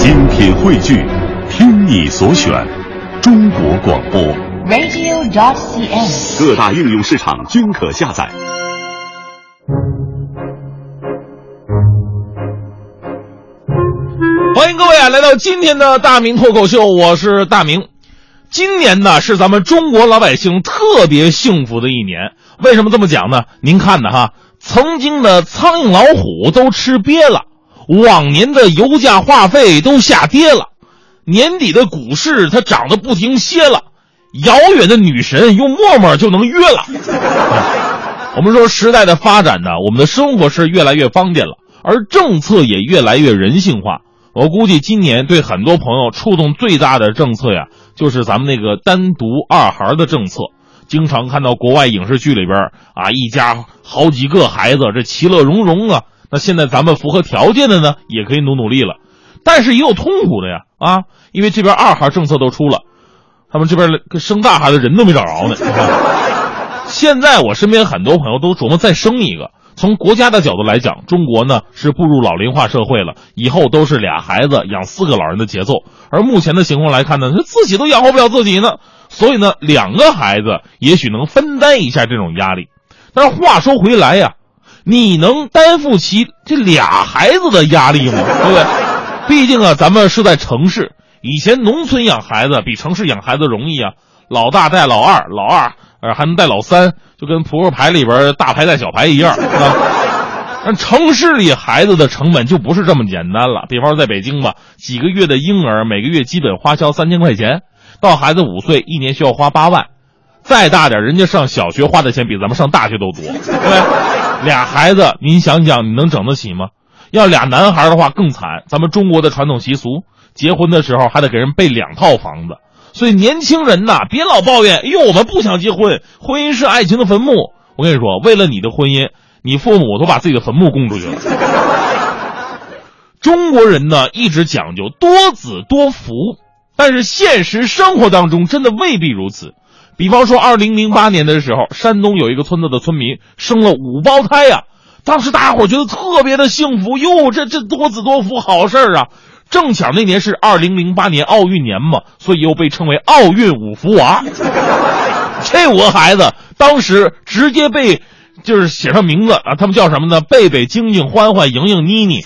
品汇聚，听你所选，中国广播。radio.cn。各大应用市场均可下载。欢迎各位啊，来到今天的大明脱口秀，我是大明。今年呢是咱们中国老百姓特别幸福的一年，为什么这么讲呢？您看呢哈，曾经的苍蝇老虎都吃瘪了，往年的油价话费都下跌了，年底的股市它涨得不停歇了，遥远的女神用陌陌就能约了。我们说时代的发展呢，我们的生活是越来越方便了，而政策也越来越人性化。我估计今年对很多朋友触动最大的政策呀，就是咱们那个单独二孩的政策。经常看到国外影视剧里边啊，一家好几个孩子，这其乐融融啊。那现在咱们符合条件的呢，也可以努努力了，但是也有痛苦的呀啊，因为这边二孩政策都出了，他们这边生大孩的人都没找着呢。现在我身边很多朋友都琢磨再生一个。从国家的角度来讲，中国呢是步入老龄化社会了，以后都是俩孩子养四个老人的节奏。而目前的情况来看呢，他自己都养活不了自己呢，所以呢，两个孩子也许能分担一下这种压力。但是话说回来呀，你能担负起这俩孩子的压力吗？对不对？毕竟啊，咱们是在城市，以前农村养孩子比城市养孩子容易啊，老大带老二，老二。呃，还能带老三，就跟扑克牌里边大牌带小牌一样，是吧？但城市里孩子的成本就不是这么简单了。比方说在北京吧，几个月的婴儿每个月基本花销三千块钱，到孩子五岁，一年需要花八万。再大点，人家上小学花的钱比咱们上大学都多，对不对？俩孩子，您想想，你能整得起吗？要俩男孩的话更惨，咱们中国的传统习俗，结婚的时候还得给人备两套房子。所以年轻人呐，别老抱怨，哎呦，我们不想结婚，婚姻是爱情的坟墓。我跟你说，为了你的婚姻，你父母都把自己的坟墓供出去了。中国人呢，一直讲究多子多福，但是现实生活当中真的未必如此。比方说，二零零八年的时候，山东有一个村子的村民生了五胞胎呀、啊，当时大伙觉得特别的幸福，哟，这这多子多福好事儿啊！正巧那年是二零零八年奥运年嘛，所以又被称为奥运五福娃。这五个孩子当时直接被就是写上名字啊，他们叫什么呢？贝贝、晶晶、欢欢、莹莹、妮妮。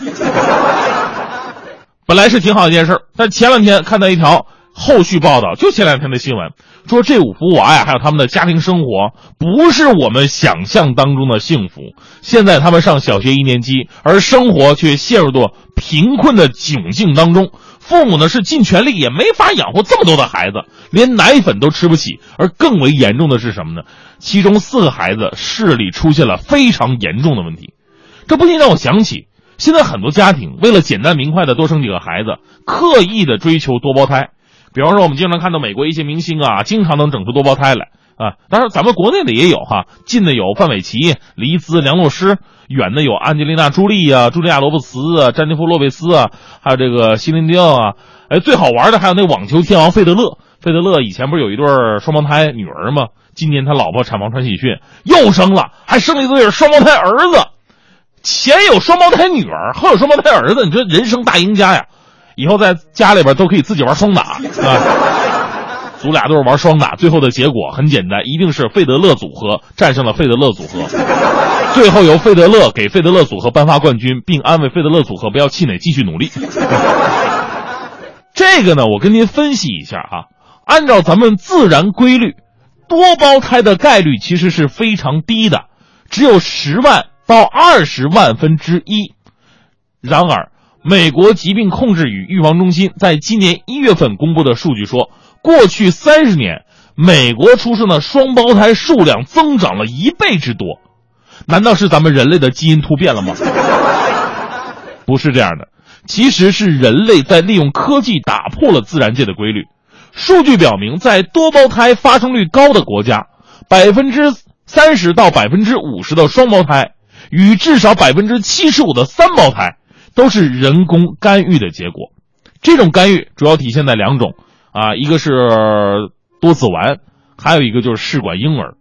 本来是挺好一件事儿，但前两天看到一条后续报道，就前两天的新闻，说这五福娃呀，还有他们的家庭生活，不是我们想象当中的幸福。现在他们上小学一年级，而生活却陷入到贫困的窘境当中。父母呢是尽全力也没法养活这么多的孩子，连奶粉都吃不起。而更为严重的是什么呢？其中四个孩子视力出现了非常严重的问题。这不禁让我想起，现在很多家庭为了简单明快的多生几个孩子，刻意的追求多胞胎。比方说，我们经常看到美国一些明星啊，经常能整出多胞胎来啊。当然，咱们国内的也有哈，近的有范玮琪、黎姿、梁洛施。远的有安吉丽娜·朱莉啊、茱莉亚·罗伯茨啊、詹妮弗·洛佩斯啊，还有这个希林迪奥啊。哎，最好玩的还有那网球天王费德勒。费德勒以前不是有一对双胞胎女儿吗？今年他老婆产房传喜讯又生了，还生了一对双胞胎儿子。前有双胞胎女儿，后有双胞胎儿子，你说人生大赢家呀！以后在家里边都可以自己玩双打啊。组俩都是玩双打，最后的结果很简单，一定是费德勒组合战胜了费德勒组合。最后由费德勒给费德勒组合颁发冠军，并安慰费德勒组合不要气馁，继续努力。这个呢，我跟您分析一下哈。按照咱们自然规律，多胞胎的概率其实是非常低的，只有十万到二十万分之一。然而，美国疾病控制与预防中心在今年一月份公布的数据说，过去三十年，美国出生的双胞胎数量增长了一倍之多。难道是咱们人类的基因突变了吗？不是这样的，其实是人类在利用科技打破了自然界的规律。数据表明，在多胞胎发生率高的国家，百分之三十到百分之五十的双胞胎与至少百分之七十五的三胞胎都是人工干预的结果。这种干预主要体现在两种啊，一个是多子丸，还有一个就是试管婴儿。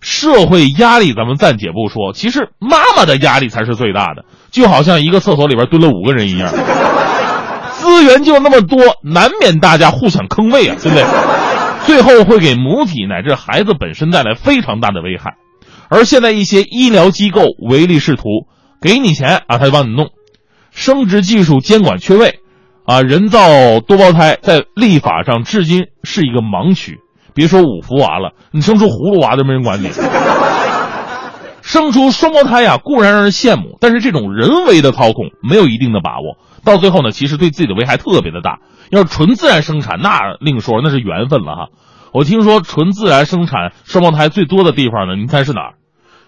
社会压力咱们暂且不说，其实妈妈的压力才是最大的，就好像一个厕所里边蹲了五个人一样。资源就那么多，难免大家互相坑位啊，对不对？最后会给母体乃至孩子本身带来非常大的危害。而现在一些医疗机构唯利是图，给你钱啊，他就帮你弄。生殖技术监管缺位，啊，人造多胞胎在立法上至今是一个盲区。别说五福娃了，你生出葫芦娃都没人管你。生出双胞胎呀，固然让人羡慕，但是这种人为的操控没有一定的把握，到最后呢，其实对自己的危害特别的大。要是纯自然生产，那另说，那是缘分了哈。我听说纯自然生产双胞胎最多的地方呢，您猜是哪儿？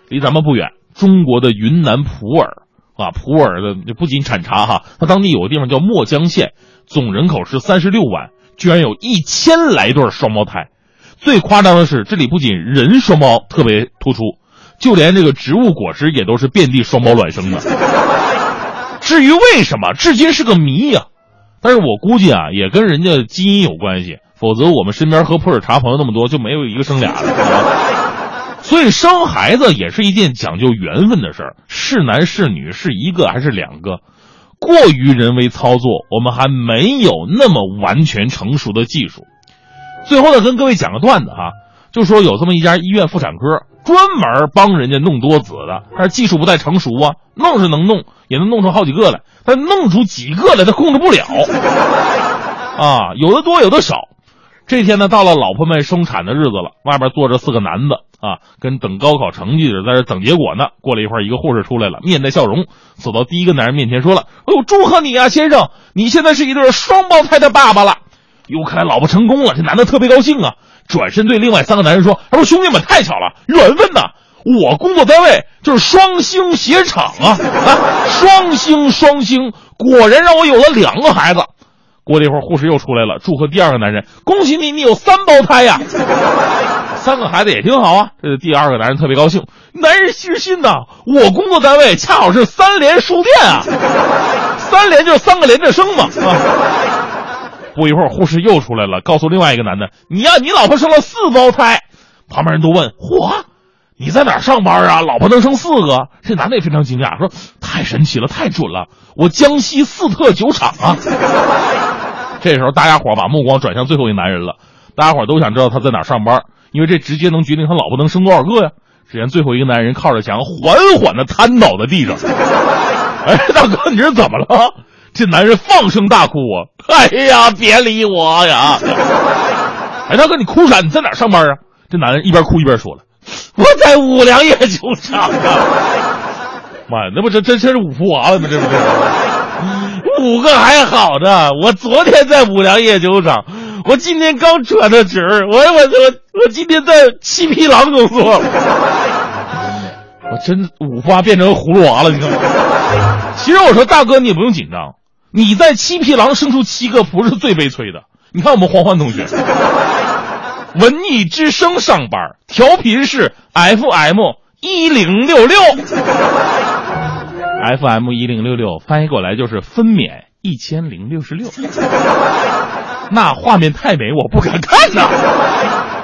离咱们不远，中国的云南普洱啊，普洱的不仅产茶哈，它当地有个地方叫墨江县，总人口是三十六万，居然有一千来对双胞胎。最夸张的是，这里不仅人双胞特别突出。就连这个植物果实也都是遍地双胞卵生的。至于为什么，至今是个谜呀。但是我估计啊，也跟人家基因有关系，否则我们身边喝普洱茶朋友那么多，就没有一个生俩的。所以生孩子也是一件讲究缘分的事儿，是男是女，是一个还是两个，过于人为操作，我们还没有那么完全成熟的技术。最后呢，跟各位讲个段子哈，就说有这么一家医院妇产科。专门帮人家弄多子的，但是技术不太成熟啊，弄是能弄，也能弄出好几个来，但弄出几个来他控制不了，啊，有的多有的少。这天呢，到了老婆们生产的日子了，外边坐着四个男的啊，跟等高考成绩的，在这等结果呢。过了一会儿，一个护士出来了，面带笑容，走到第一个男人面前，说了：“哎呦，祝贺你啊，先生，你现在是一对双胞胎的爸爸了。”哟，看来老婆成功了，这男的特别高兴啊。转身对另外三个男人说：“他说兄弟们太巧了，缘分呐！我工作单位就是双星鞋厂啊啊，双星双星，果然让我有了两个孩子。”过了一会儿，护士又出来了，祝贺第二个男人：“恭喜你，你有三胞胎呀！三个孩子也挺好啊。”这第二个男人特别高兴，男人心心呐，我工作单位恰好是三联书店啊，三联就是三个连着生嘛啊。不一会儿，护士又出来了，告诉另外一个男的：“你呀，你老婆生了四胞胎。”旁边人都问：“嚯，你在哪上班啊？老婆能生四个？”这男的也非常惊讶，说：“太神奇了，太准了！我江西四特酒厂啊。”这时候，大家伙把目光转向最后一个男人了，大家伙都想知道他在哪上班，因为这直接能决定他老婆能生多少个呀。只见最后一个男人靠着墙，缓缓的瘫倒在地上。哎，大哥，你这怎么了？这男人放声大哭啊！哎呀，别理我呀！哎，大哥，你哭啥？你在哪上班啊？这男人一边哭一边说了：“我在五粮液酒厂啊！”妈呀，那不这这这是五福娃了吗？这不是五个还好的。我昨天在五粮液酒厂，我今天刚转的职我我我我今天在七匹狼工作了。我真五花变成葫芦娃了，你看。其实我说大哥，你也不用紧张。你在七匹狼生出七个不是最悲催的。你看我们欢欢同学，文艺之声上班，调频是 FM 一零六六，FM 一零六六翻译过来就是分娩一千零六十六。那画面太美，我不敢看呐。